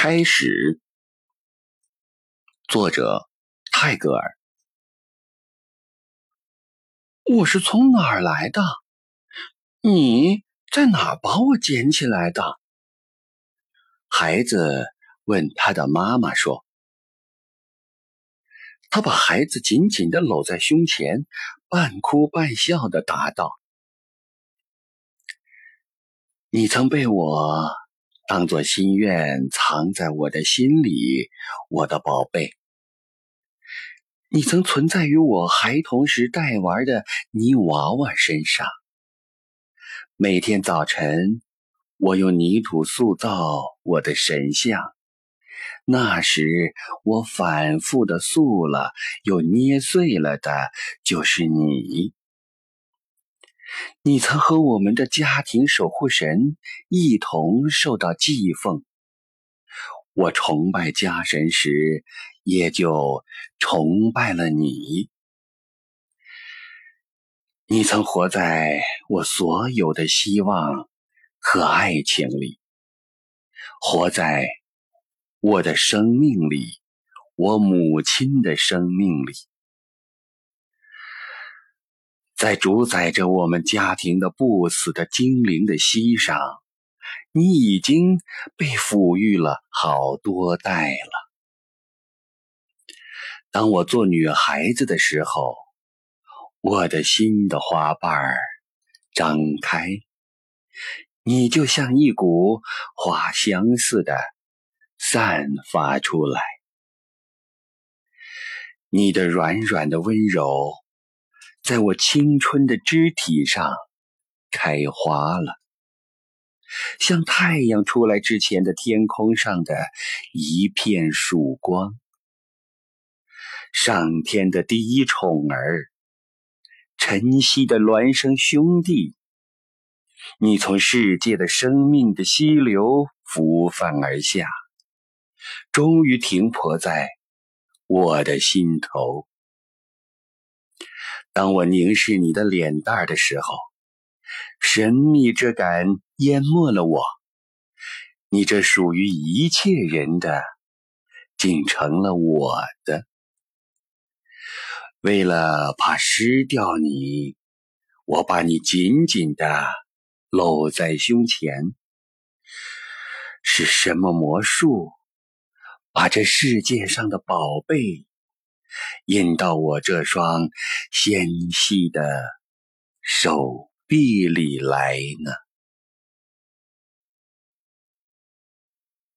开始。作者泰戈尔。我是从哪儿来的？你在哪儿把我捡起来的？孩子问他的妈妈说。他把孩子紧紧的搂在胸前，半哭半笑的答道：“你曾被我。”当做心愿藏在我的心里，我的宝贝。你曾存在于我孩童时代玩的泥娃娃身上。每天早晨，我用泥土塑造我的神像，那时我反复的塑了又捏碎了的，就是你。你曾和我们的家庭守护神一同受到祭奉，我崇拜家神时，也就崇拜了你。你曾活在我所有的希望和爱情里，活在我的生命里，我母亲的生命里。在主宰着我们家庭的不死的精灵的膝上，你已经被抚育了好多代了。当我做女孩子的时候，我的心的花瓣儿张开，你就像一股花香似的散发出来，你的软软的温柔。在我青春的肢体上开花了，像太阳出来之前的天空上的一片曙光。上天的第一宠儿，晨曦的孪生兄弟，你从世界的生命的溪流浮泛而下，终于停泊在我的心头。当我凝视你的脸蛋的时候，神秘之感淹没了我。你这属于一切人的，竟成了我的。为了怕失掉你，我把你紧紧的搂在胸前。是什么魔术，把这世界上的宝贝？印到我这双纤细的手臂里来呢？